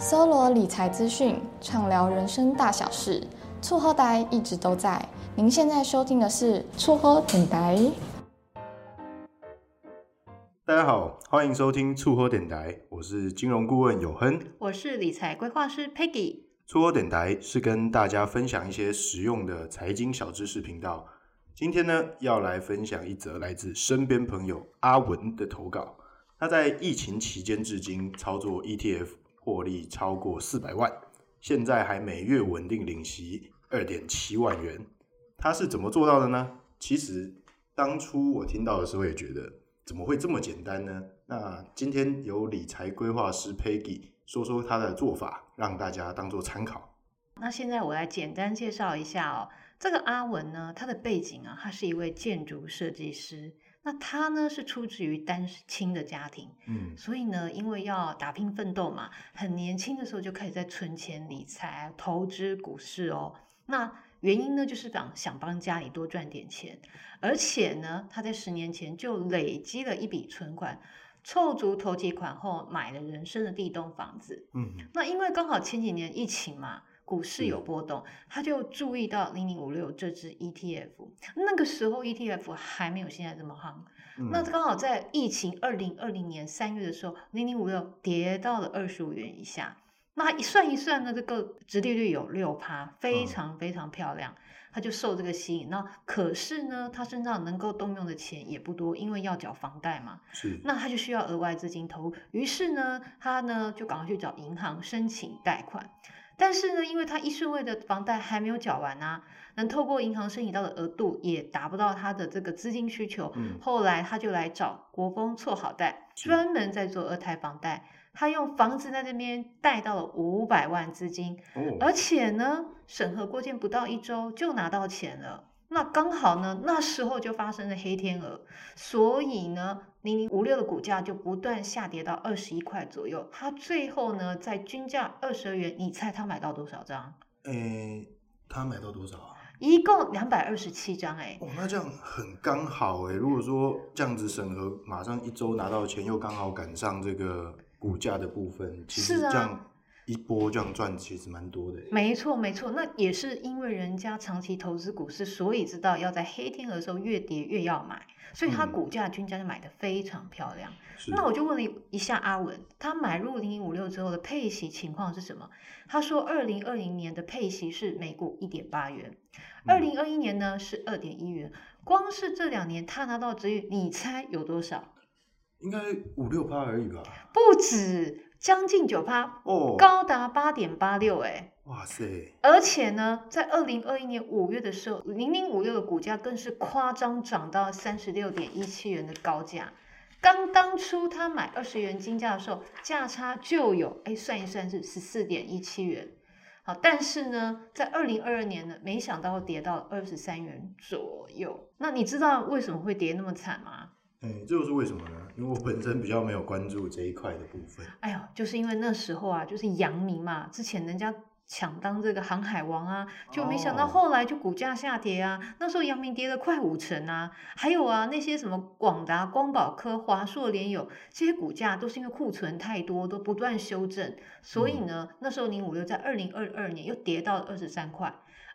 搜罗理财资讯，畅聊人生大小事，厝好台一直都在。您现在收听的是厝好电台。大家好，欢迎收听厝好电台，我是金融顾问有亨，我是理财规划师 Peggy。厝好电台是跟大家分享一些实用的财经小知识频道。今天呢，要来分享一则来自身边朋友阿文的投稿。他在疫情期间至今操作 ETF。获利超过四百万，现在还每月稳定领息二点七万元，他是怎么做到的呢？其实当初我听到的时候也觉得怎么会这么简单呢？那今天由理财规划师 Peggy 说说他的做法，让大家当做参考。那现在我来简单介绍一下哦，这个阿文呢，他的背景啊，他是一位建筑设计师。那他呢是出自于单亲的家庭，嗯，所以呢，因为要打拼奋斗嘛，很年轻的时候就开始在存钱理财、投资股市哦。那原因呢，就是想想帮家里多赚点钱，而且呢，他在十年前就累积了一笔存款，凑足头期款后买了人生的第一栋房子，嗯，那因为刚好前几年疫情嘛。股市有波动，他就注意到零零五六这支 ETF。那个时候 ETF 还没有现在这么夯。嗯、那刚好在疫情二零二零年三月的时候，零零五六跌到了二十五元以下。那一算一算呢，这个直利率有六趴，非常非常漂亮。嗯、他就受这个吸引。那可是呢，他身上能够动用的钱也不多，因为要缴房贷嘛。是。那他就需要额外资金投入。于是呢，他呢就赶快去找银行申请贷款。但是呢，因为他一顺位的房贷还没有缴完啊，能透过银行申请到的额度也达不到他的这个资金需求。嗯、后来他就来找国风错好贷，专门在做二胎房贷。他用房子在那边贷到了五百万资金，哦、而且呢，审核过件不到一周就拿到钱了。那刚好呢，那时候就发生了黑天鹅，所以呢，零零五六的股价就不断下跌到二十一块左右。它最后呢，在均价二十二元，你猜它买到多少张？诶、欸，他买到多少啊？一共两百二十七张，诶。哦，那这样很刚好诶。如果说这样子审核，马上一周拿到钱，又刚好赶上这个股价的部分，其实这样。一波这样赚其实蛮多的，没错没错，那也是因为人家长期投资股市，所以知道要在黑天鹅的时候越跌越要买，所以他股价均价就买得非常漂亮。嗯、那我就问了一下阿文，他买入零零五六之后的配息情况是什么？他说二零二零年的配息是每股一点八元，二零二一年呢是二点一元，光是这两年他拿到的殖利率，你猜有多少？应该五六趴而已吧？不止。将近九趴哦，高达八点八六哎，哇塞！而且呢，在二零二一年五月的时候，零零五六的股价更是夸张涨到三十六点一七元的高价。刚当初他买二十元金价的时候，价差就有哎，算一算是十四点一七元。好，但是呢，在二零二二年呢，没想到会跌到二十三元左右。那你知道为什么会跌那么惨吗？哎，这又是为什么呢？因为我本身比较没有关注这一块的部分。哎呦，就是因为那时候啊，就是阳明嘛，之前人家抢当这个航海王啊，就没想到后来就股价下跌啊。哦、那时候阳明跌了快五成啊，还有啊那些什么广达、光宝科、华硕、联友这些股价都是因为库存太多，都不断修正，所以呢，嗯、那时候零五六在二零二二年又跌到了二十三块。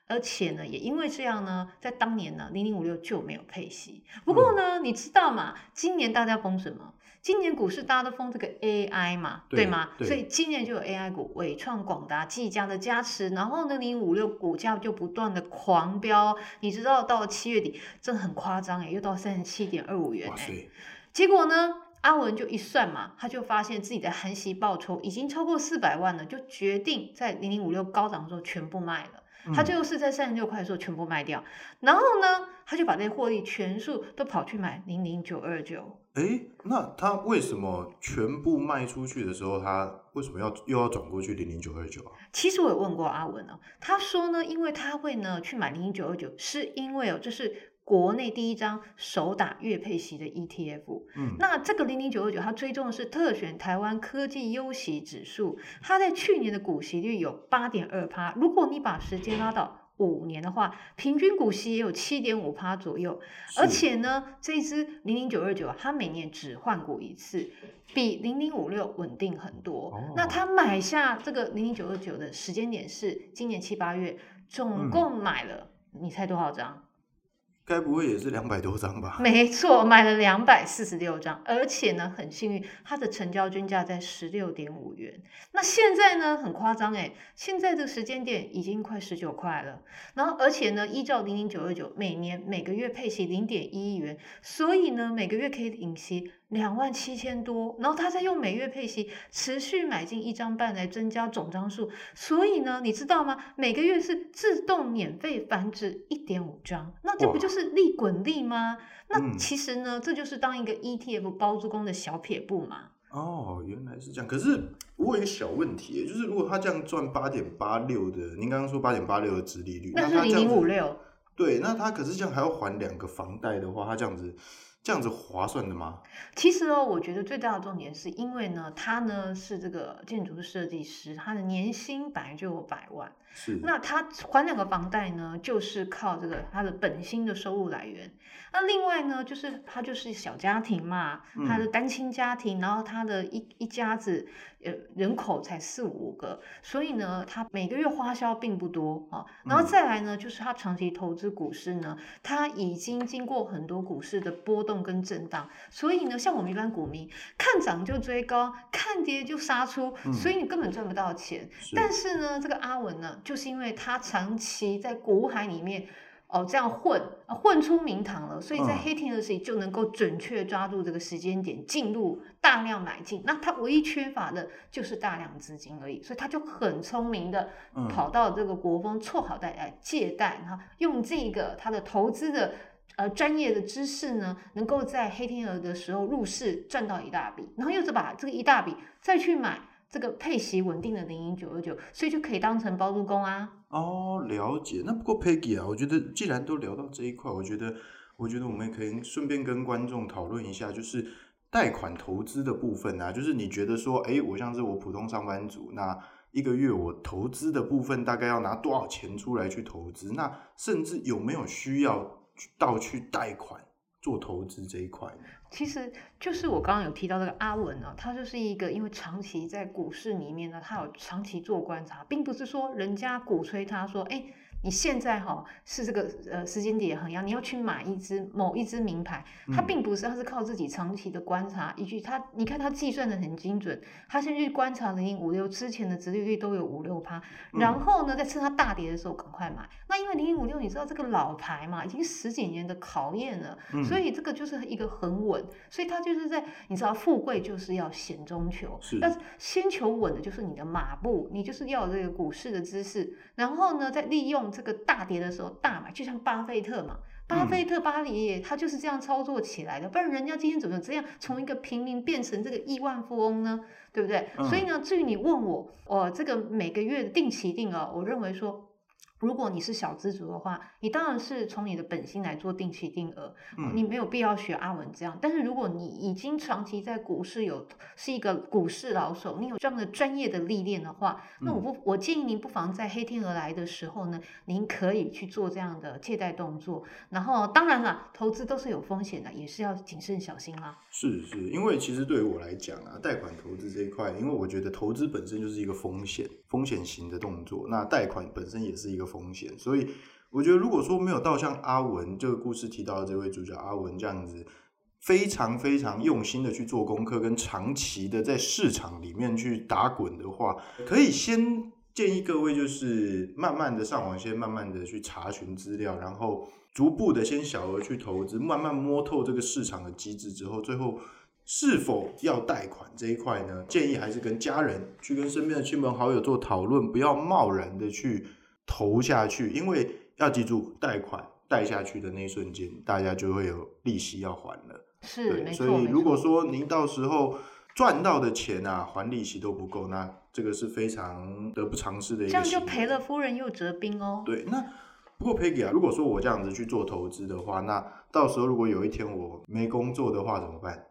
而且呢，也因为这样呢，在当年呢，零零五六就没有配息。不过呢，嗯、你知道嘛？今年大家疯什么？今年股市大家都疯这个 AI 嘛，对，对吗？对，所以今年就有 AI 股，伟创、广达、技嘉的加持，然后呢，零零五六股价就不断的狂飙。你知道，到了七月底，真的很夸张哎，又到三十七点二五元哎。塞结果呢，阿文就一算嘛，他就发现自己的含息报酬已经超过四百万了，就决定在零零五六高涨的时候全部卖了。他最后是在三十六块的时候全部卖掉，然后呢，他就把这些获利全数都跑去买零零九二九。哎，那他为什么全部卖出去的时候，他为什么要又要转过去零零九二九啊？其实我有问过阿文哦，他说呢，因为他会呢去买零零九二九，是因为哦，就是。国内第一张首打月配息的 ETF，嗯，那这个零零九二九，它追踪的是特选台湾科技优息指数，它在去年的股息率有八点二趴。如果你把时间拉到五年的话，平均股息也有七点五趴左右。而且呢，这支零零九二九它每年只换股一次，比零零五六稳定很多。哦、那他买下这个零零九二九的时间点是今年七八月，总共买了，嗯、你猜多少张？该不会也是两百多张吧？没错，买了两百四十六张，而且呢，很幸运，它的成交均价在十六点五元。那现在呢，很夸张诶，现在这个时间点已经快十九块了。然后，而且呢，依照零零九二九每年每个月配息零点一亿元，所以呢，每个月可以领息。两万七千多，然后他再用每月配息持续买进一张半来增加总张数，所以呢，你知道吗？每个月是自动免费繁殖一点五张，那这不就是利滚利吗？那其实呢，嗯、这就是当一个 ETF 包租公的小撇步嘛。哦，原来是这样。可是我有一个小问题，就是如果他这样赚八点八六的，您刚刚说八点八六的殖利率，那是零零五六。对，那他可是这样还要还两个房贷的话，他这样子。这样子划算的吗？其实哦，我觉得最大的重点是因为呢，他呢是这个建筑设计师，他的年薪本来就有百万，是。那他还两个房贷呢，就是靠这个他的本薪的收入来源。那另外呢，就是他就是小家庭嘛，他的单亲家庭，嗯、然后他的一一家子呃人口才四五个，所以呢，他每个月花销并不多啊。然后再来呢，就是他长期投资股市呢，他已经经过很多股市的波动。跟震荡，所以呢，像我们一般股民，看涨就追高，看跌就杀出，嗯、所以你根本赚不到钱。是但是呢，这个阿文呢，就是因为他长期在股海里面哦这样混，混出名堂了，所以在黑天鹅时就能够准确抓住这个时间点进入大量买进。那他唯一缺乏的就是大量资金而已，所以他就很聪明的跑到这个国风错好贷来借贷，然后用这个他的投资的。呃，专业的知识呢，能够在黑天鹅的时候入市赚到一大笔，然后又是把这个一大笔再去买这个配息稳定的零零九二九，所以就可以当成包租公啊。哦，了解。那不过 Peggy 啊，我觉得既然都聊到这一块，我觉得，我觉得我们可以顺便跟观众讨论一下，就是贷款投资的部分啊，就是你觉得说，哎，我像是我普通上班族，那一个月我投资的部分大概要拿多少钱出来去投资？那甚至有没有需要？到去贷款做投资这一块，其实就是我刚刚有提到这个阿文呢，他就是一个因为长期在股市里面呢，他有长期做观察，并不是说人家鼓吹他说，哎。你现在哈是这个呃时间点也很要，你要去买一支某一支名牌，它并不是，它是靠自己长期的观察，以及它你看它计算的很精准，他先去观察零零五六之前的殖利率都有五六趴，然后呢在趁它大跌的时候赶快买。那因为零零五六你知道这个老牌嘛，已经十几年的考验了，所以这个就是一个很稳，所以它就是在你知道富贵就是要险中求，但是先求稳的就是你的马步，你就是要有这个股市的知识，然后呢再利用。这个大跌的时候大买，就像巴菲特嘛，巴菲特巴黎耶，他就是这样操作起来的。不然人家今天怎么这样从一个平民变成这个亿万富翁呢？对不对？嗯、所以呢，至于你问我，我这个每个月的定期定额，我认为说。如果你是小资族的话，你当然是从你的本薪来做定期定额，嗯、你没有必要学阿文这样。但是如果你已经长期在股市有是一个股市老手，你有这样的专业的历练的话，嗯、那我不我建议您不妨在黑天鹅来的时候呢，您可以去做这样的借贷动作。然后当然了，投资都是有风险的，也是要谨慎小心啦。是是，因为其实对于我来讲啊，贷款投资这一块，因为我觉得投资本身就是一个风险风险型的动作，那贷款本身也是一个。风险，所以我觉得，如果说没有到像阿文这个故事提到的这位主角阿文这样子，非常非常用心的去做功课，跟长期的在市场里面去打滚的话，可以先建议各位，就是慢慢的上网，先慢慢的去查询资料，然后逐步的先小额去投资，慢慢摸透这个市场的机制之后，最后是否要贷款这一块呢？建议还是跟家人去跟身边的亲朋好友做讨论，不要贸然的去。投下去，因为要记住，贷款贷下去的那一瞬间，大家就会有利息要还了。是，对。所以如果说您到时候赚到的钱啊，还利息都不够，那这个是非常得不偿失的一个。这样就赔了夫人又折兵哦。对，那不过 Peggy 啊，如果说我这样子去做投资的话，那到时候如果有一天我没工作的话怎么办？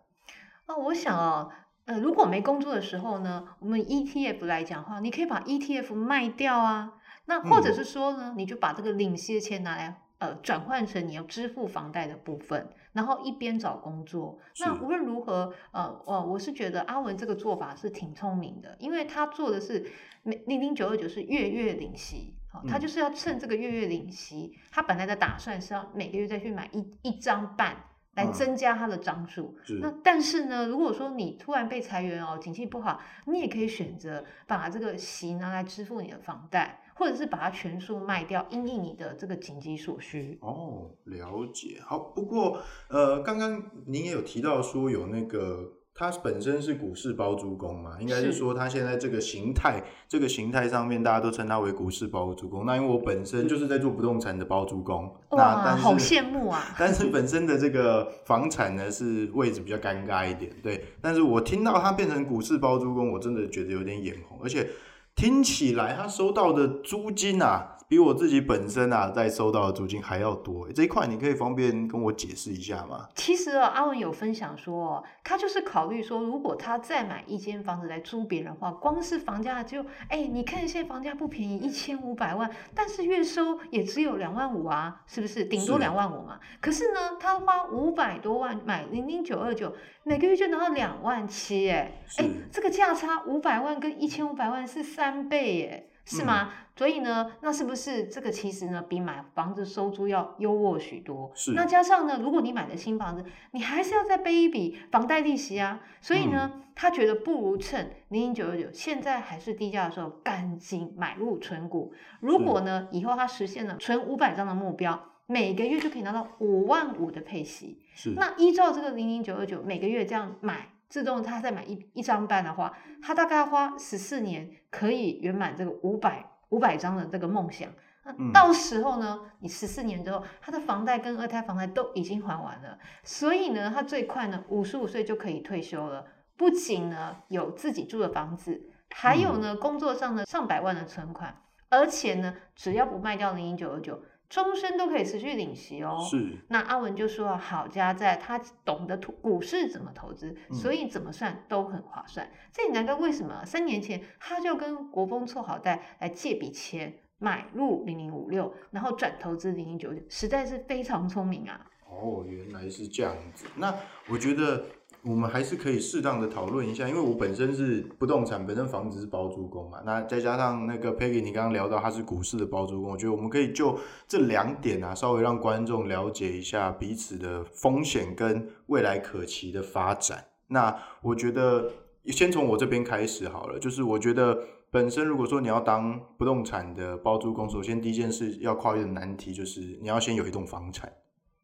那我想啊，呃，如果没工作的时候呢，我们 ETF 来讲的话，你可以把 ETF 卖掉啊。那或者是说呢，你就把这个领息的钱拿来。呃，转换成你要支付房贷的部分，然后一边找工作。那无论如何，呃，呃，我是觉得阿文这个做法是挺聪明的，因为他做的是零零九二九是月月领息，哦，他就是要趁这个月月领息，他本来的打算是要每个月再去买一一张半来增加它的张数。嗯，那但是呢，如果说你突然被裁员哦，景气不好，你也可以选择把这个息拿来支付你的房贷。或者是把它全数卖掉，因应你的这个紧急所需。哦，了解。好，不过呃，刚刚您也有提到说有那个，它本身是股市包租公嘛，应该是说它现在这个形态，这个形态上面大家都称它为股市包租公。那因为我本身就是在做不动产的包租公，哇，那但是好羡慕啊！但是本身的这个房产呢是位置比较尴尬一点，对。但是我听到它变成股市包租公，我真的觉得有点眼红，而且。听起来他收到的租金啊，比我自己本身啊在收到的租金还要多。这一块你可以方便跟我解释一下吗？其实啊，阿文有分享说，他就是考虑说，如果他再买一间房子来租别人的话，光是房价就，哎，你看现在房价不便宜，一千五百万，但是月收也只有两万五啊，是不是？顶多两万五嘛。可是呢，他花五百多万买零零九二九，每个月就拿到两万七，哎，哎，这个价差五百万跟一千五百万是三。三倍耶，是吗？嗯、所以呢，那是不是这个其实呢，比买房子收租要优渥许多？是。那加上呢，如果你买的新房子，你还是要再背一笔房贷利息啊。所以呢，嗯、他觉得不如趁零零九九九现在还是低价的时候，赶紧买入存股。如果呢，以后他实现了存五百张的目标，每个月就可以拿到五万五的配息。是。那依照这个零零九二九每个月这样买。自动，他再买一一张半的话，他大概花十四年可以圆满这个五百五百张的这个梦想。那到时候呢，你十四年之后，他的房贷跟二胎房贷都已经还完了，所以呢，他最快呢五十五岁就可以退休了。不仅呢有自己住的房子，还有呢工作上的上百万的存款，而且呢只要不卖掉零零九二九。终身都可以持续领息哦。是。那阿文就说，好家在他懂得股市怎么投资，嗯、所以怎么算都很划算。这也难怪为什么三年前他就跟国风凑好贷来借笔钱买入零零五六，然后转投资零零九九，实在是非常聪明啊。哦，原来是这样子。那我觉得。我们还是可以适当的讨论一下，因为我本身是不动产，本身房子是包租公嘛，那再加上那个 Peggy，你刚刚聊到他是股市的包租公，我觉得我们可以就这两点啊，稍微让观众了解一下彼此的风险跟未来可期的发展。那我觉得先从我这边开始好了，就是我觉得本身如果说你要当不动产的包租公，首先第一件事要跨越的难题就是你要先有一栋房产。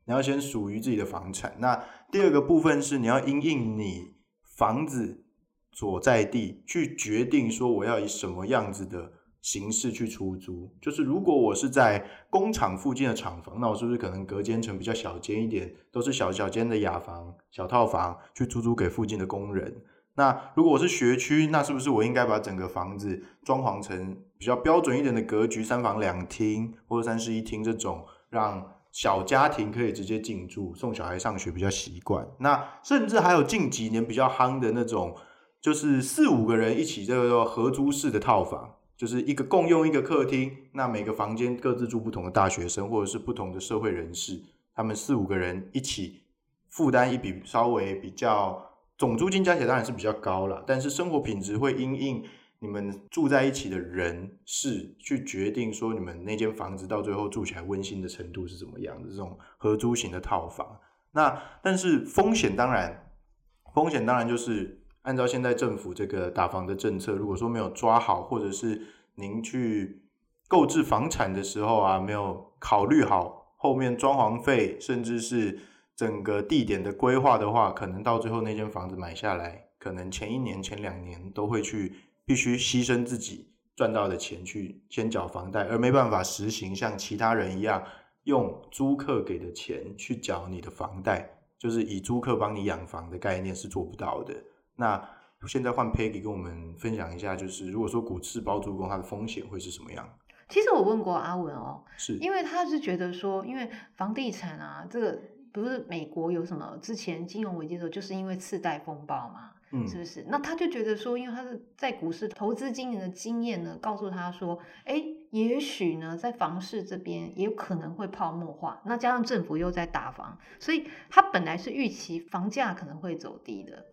你要先属于自己的房产。那第二个部分是你要因应你房子所在地去决定说我要以什么样子的形式去出租。就是如果我是在工厂附近的厂房，那我是不是可能隔间层比较小间一点，都是小小间的雅房、小套房去出租给附近的工人？那如果我是学区，那是不是我应该把整个房子装潢成比较标准一点的格局，三房两厅或者三室一厅这种让。小家庭可以直接进驻，送小孩上学比较习惯。那甚至还有近几年比较夯的那种，就是四五个人一起这个合租式的套房，就是一个共用一个客厅，那每个房间各自住不同的大学生或者是不同的社会人士，他们四五个人一起负担一笔稍微比较总租金加起来当然是比较高了，但是生活品质会因应。你们住在一起的人是去决定说你们那间房子到最后住起来温馨的程度是怎么样的这种合租型的套房。那但是风险当然，风险当然就是按照现在政府这个打房的政策，如果说没有抓好，或者是您去购置房产的时候啊，没有考虑好后面装潢费，甚至是整个地点的规划的话，可能到最后那间房子买下来，可能前一年、前两年都会去。必须牺牲自己赚到的钱去先缴房贷，而没办法实行像其他人一样用租客给的钱去缴你的房贷，就是以租客帮你养房的概念是做不到的。那现在换 Peggy 跟我们分享一下，就是如果说股市包租公，它的风险会是什么样？其实我问过阿文哦，是因为他是觉得说，因为房地产啊，这个不是美国有什么之前金融危机的时候，就是因为次贷风暴嘛。嗯，是不是？那他就觉得说，因为他是在股市投资经营的经验呢，告诉他说，哎，也许呢，在房市这边也有可能会泡沫化。那加上政府又在打房，所以他本来是预期房价可能会走低的。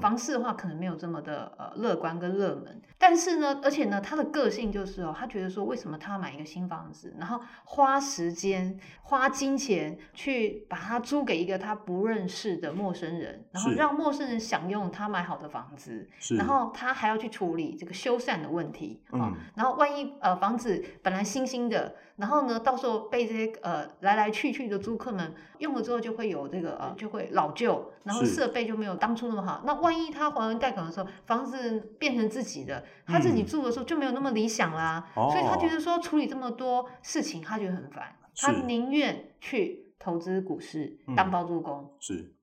房市的话可能没有这么的呃乐观跟热门。但是呢，而且呢，他的个性就是哦，他觉得说，为什么他要买一个新房子，然后花时间、花金钱去把它租给一个他不认识的陌生人，然后让陌生人享用他买好的房子，然后他还要去处理这个修缮的问题啊。然后万一呃房子本来新新的，然后呢，到时候被这些呃来来去去的租客们用了之后，就会有这个呃就会老旧，然后设备就没有当初那么好。那万一他还完贷款的时候，房子变成自己的，他自己住的时候就没有那么理想啦。嗯、所以他觉得说处理这么多事情，他觉得很烦，他宁愿去投资股市当包租公。嗯、是。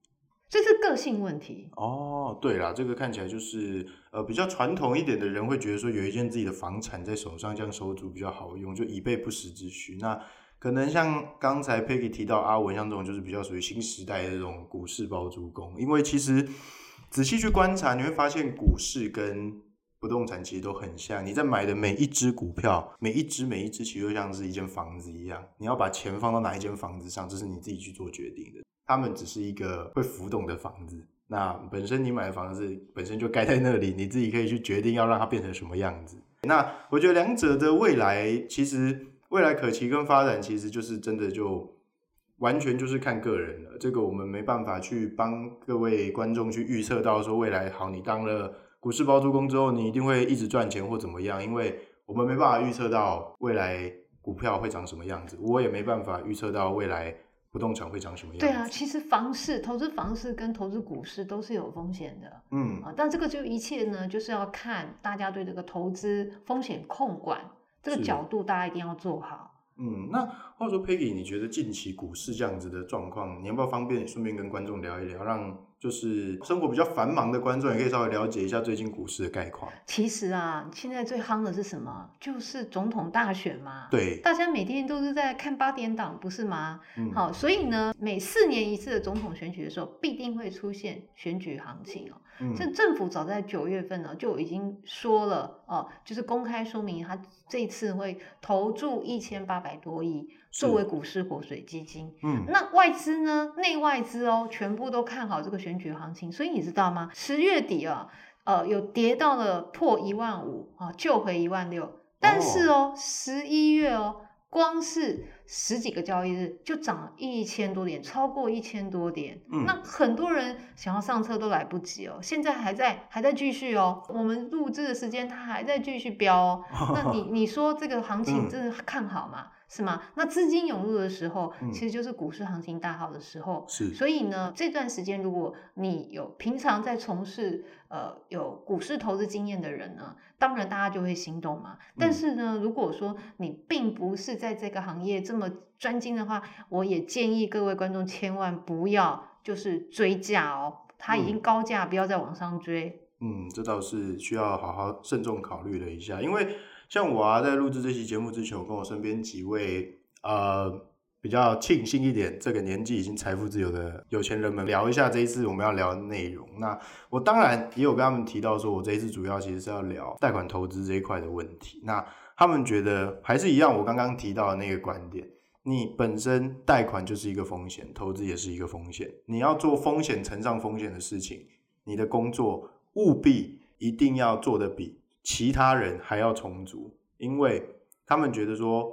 这是个性问题哦，对啦，这个看起来就是呃比较传统一点的人会觉得说有一件自己的房产在手上，这样收租比较好用，就以备不时之需。那可能像刚才 Peggy 提到阿文像这种，就是比较属于新时代的这种股市包租公。因为其实仔细去观察，你会发现股市跟不动产其实都很像。你在买的每一只股票，每一只每一只其实就像是一间房子一样，你要把钱放到哪一间房子上，这是你自己去做决定的。他们只是一个会浮动的房子，那本身你买的房子本身就盖在那里，你自己可以去决定要让它变成什么样子。那我觉得两者的未来，其实未来可期跟发展，其实就是真的就完全就是看个人了。这个我们没办法去帮各位观众去预测到说未来好，你当了股市包租公之后，你一定会一直赚钱或怎么样，因为我们没办法预测到未来股票会长什么样子，我也没办法预测到未来。不动产会长什么样子？对啊，其实房市投资房市跟投资股市都是有风险的，嗯啊，但这个就一切呢，就是要看大家对这个投资风险控管这个角度，大家一定要做好。嗯，那话说，Peggy，你觉得近期股市这样子的状况，你要不要方便顺便跟观众聊一聊，让就是生活比较繁忙的观众也可以稍微了解一下最近股市的概况？其实啊，现在最夯的是什么？就是总统大选嘛。对，大家每天都是在看八点档，不是吗？嗯。好，所以呢，每四年一次的总统选举的时候，必定会出现选举行情哦。嗯。这政府早在九月份呢就已经说了哦，就是公开说明他这次会投注一千八百多亿。作为股市活水基金，嗯，那外资呢？内外资哦，全部都看好这个选举行情，所以你知道吗？十月底啊，呃，有跌到了破一万五啊，救回一万六，但是哦，十一月哦，光是十几个交易日就涨一千多点，超过一千多点，嗯，那很多人想要上车都来不及哦，现在还在还在继续哦，我们录制的时间它还在继续飙哦，那你你说这个行情真的看好吗？嗯是吗？那资金涌入的时候，其实就是股市行情大好的时候。是、嗯，所以呢，这段时间如果你有平常在从事呃有股市投资经验的人呢，当然大家就会心动嘛。但是呢，如果说你并不是在这个行业这么专精的话，我也建议各位观众千万不要就是追价哦，它已经高价，不要再往上追。嗯，这倒是需要好好慎重考虑了一下，因为。像我啊，在录制这期节目之前，我跟我身边几位呃比较庆幸一点，这个年纪已经财富自由的有钱人们聊一下这一次我们要聊的内容。那我当然也有跟他们提到说，我这一次主要其实是要聊贷款投资这一块的问题。那他们觉得还是一样，我刚刚提到的那个观点，你本身贷款就是一个风险，投资也是一个风险。你要做风险乘上风险的事情，你的工作务必一定要做得比。其他人还要充足，因为他们觉得说，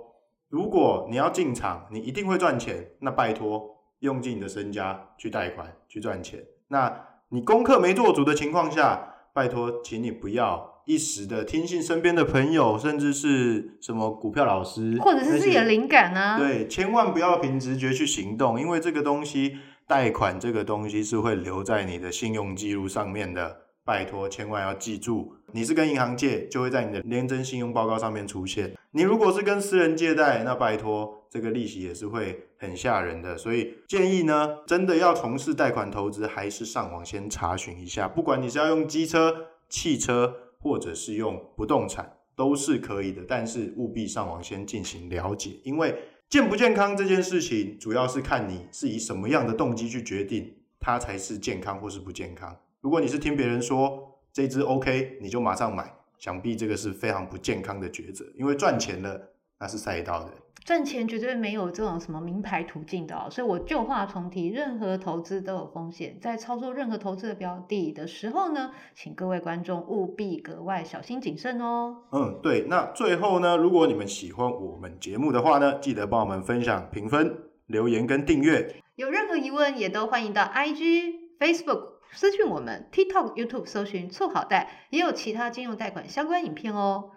如果你要进场，你一定会赚钱，那拜托用尽你的身家去贷款去赚钱。那你功课没做足的情况下，拜托，请你不要一时的听信身边的朋友，甚至是什么股票老师，或者是自己的灵感啊。对，千万不要凭直觉去行动，因为这个东西，贷款这个东西是会留在你的信用记录上面的。拜托，千万要记住，你是跟银行借，就会在你的联征信用报告上面出现。你如果是跟私人借贷，那拜托，这个利息也是会很吓人的。所以建议呢，真的要从事贷款投资，还是上网先查询一下。不管你是要用机车、汽车，或者是用不动产，都是可以的。但是务必上网先进行了解，因为健不健康这件事情，主要是看你是以什么样的动机去决定，它才是健康或是不健康。如果你是听别人说这只 OK，你就马上买，想必这个是非常不健康的抉择。因为赚钱了，那是赛道的。赚钱绝对没有这种什么名牌途径的哦，所以我旧话重提，任何投资都有风险，在操作任何投资的标的的时候呢，请各位观众务必格外小心谨慎哦。嗯，对。那最后呢，如果你们喜欢我们节目的话呢，记得帮我们分享、评分、留言跟订阅。有任何疑问，也都欢迎到 IG、Facebook 私讯我们，TikTok、YouTube 搜寻“促好贷”，也有其他金融贷款相关影片哦。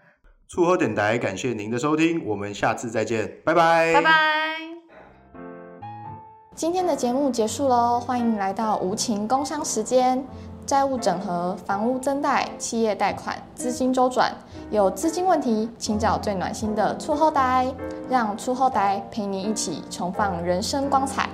促好电台，感谢您的收听，我们下次再见，拜拜，拜拜。今天的节目结束喽，欢迎来到无情工商时间，债务整合、房屋增贷、企业贷款、资金周转，有资金问题，请找最暖心的促好贷，让促好贷陪你一起重放人生光彩。